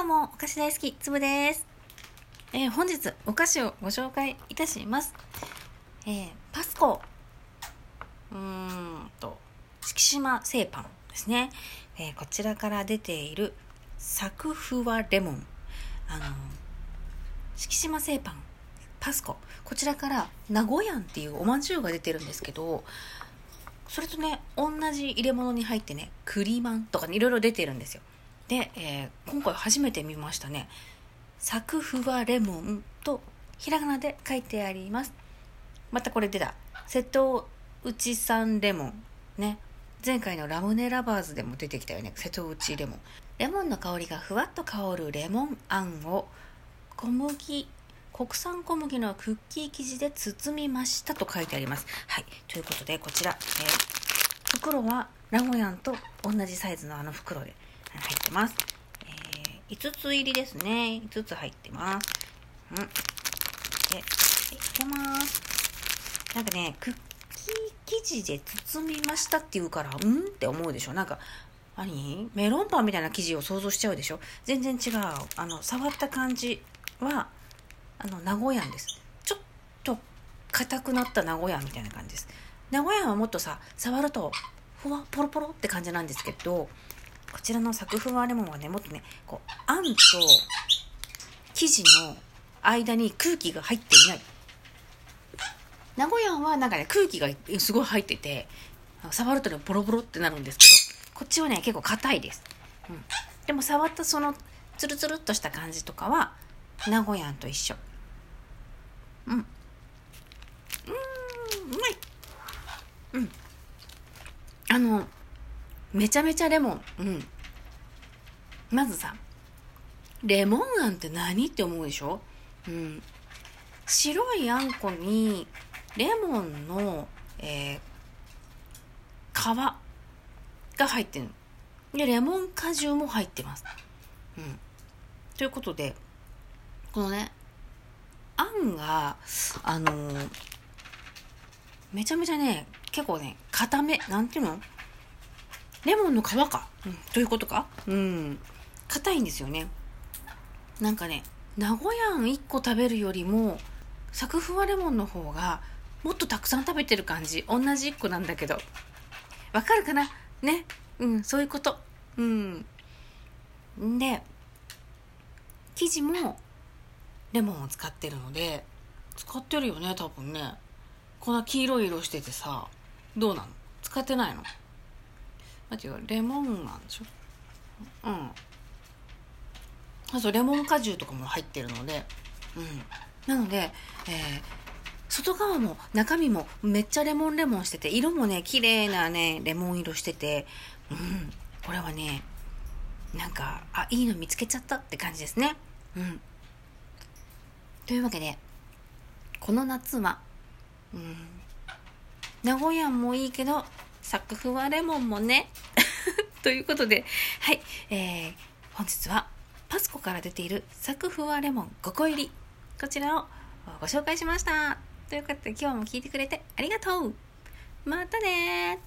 どうも、お菓子大好き、つぶです。えー本日、お菓子をご紹介いたします。えーパスコ。うーんと、敷島製パンですね。えーこちらから出ている、サクフワレモン。あの、敷島製パン、パスコ。こちらから、名古屋っていうおまんじゅうが出てるんですけど、それとね、同じ入れ物に入ってね、栗マンとかね、いろいろ出てるんですよ。で、えー今回初めて見ましたね。サクフワレモンとひらがなで書いてあります。またこれ出た。瀬戸内産レモン。ね。前回のラムネラバーズでも出てきたよね。瀬戸内レモン。レモンの香りがふわっと香るレモンあんを小麦、国産小麦のクッキー生地で包みましたと書いてあります。はい。ということで、こちら、えー袋は名古屋と同じサイズのあの袋で入ってます。えー5つ入りですね。5つ入ってます。うん。で、いいきます。なんかね、クッキー生地で包みましたって言うから、うんって思うでしょなんか、何？メロンパンみたいな生地を想像しちゃうでしょ全然違う。あの、触った感じは、あの、名古屋です。ちょっと硬くなった名古屋みたいな感じです。名古屋はもっとさ、触ると、ふわ、ポロポロって感じなんですけど、こちらのサクフワレモンはね、もっとね、こう、あんと生地の間に空気が入っていない。名古屋はなんかね、空気がすごい入ってて、触るとね、ボロボロってなるんですけど、こっちはね、結構硬いです。うん。でも触ったその、ツルツルっとした感じとかは、名古屋と一緒。うん。うん、うまい。うん。あの、めちゃめちゃレモン。うん。まずさ、レモンあんって何って思うでしょ？うん。白いあんこに、レモンの、えー皮が入ってるの。で、レモン果汁も入ってます。うん。ということで、このね、あんが、あのーめちゃめちゃね、結構ね、固め、なんていうの？レモンの皮か？うん、ということか？うん。硬いんですよね。なんかね、名古屋あん1個食べるよりも、サクフワレモンの方が、もっとたくさん食べてる感じ。同じ1個なんだけど。わかるかな？ね？うん、そういうこと。うん。んで、生地も、レモンを使ってるので、使ってるよね、多分ね。こんな黄色い色しててさ、どうなの？使ってないの？待ってよ、レモンなんでしょ？うん。あと、レモン果汁とかも入ってるので、うん。なので、えー外側も中身もめっちゃレモンレモンしてて、色もね、綺麗なね、レモン色してて、うん。これはね、なんか、あ、いいの見つけちゃったって感じですね。うん。というわけで、この夏は、うん、名古屋もいいけど、作風はレモンもね。ということで、はい、えー、本日はパスコから出ている作風はレモン5個入り。こちらをご紹介しました。ということで今日も聞いてくれてありがとうまたね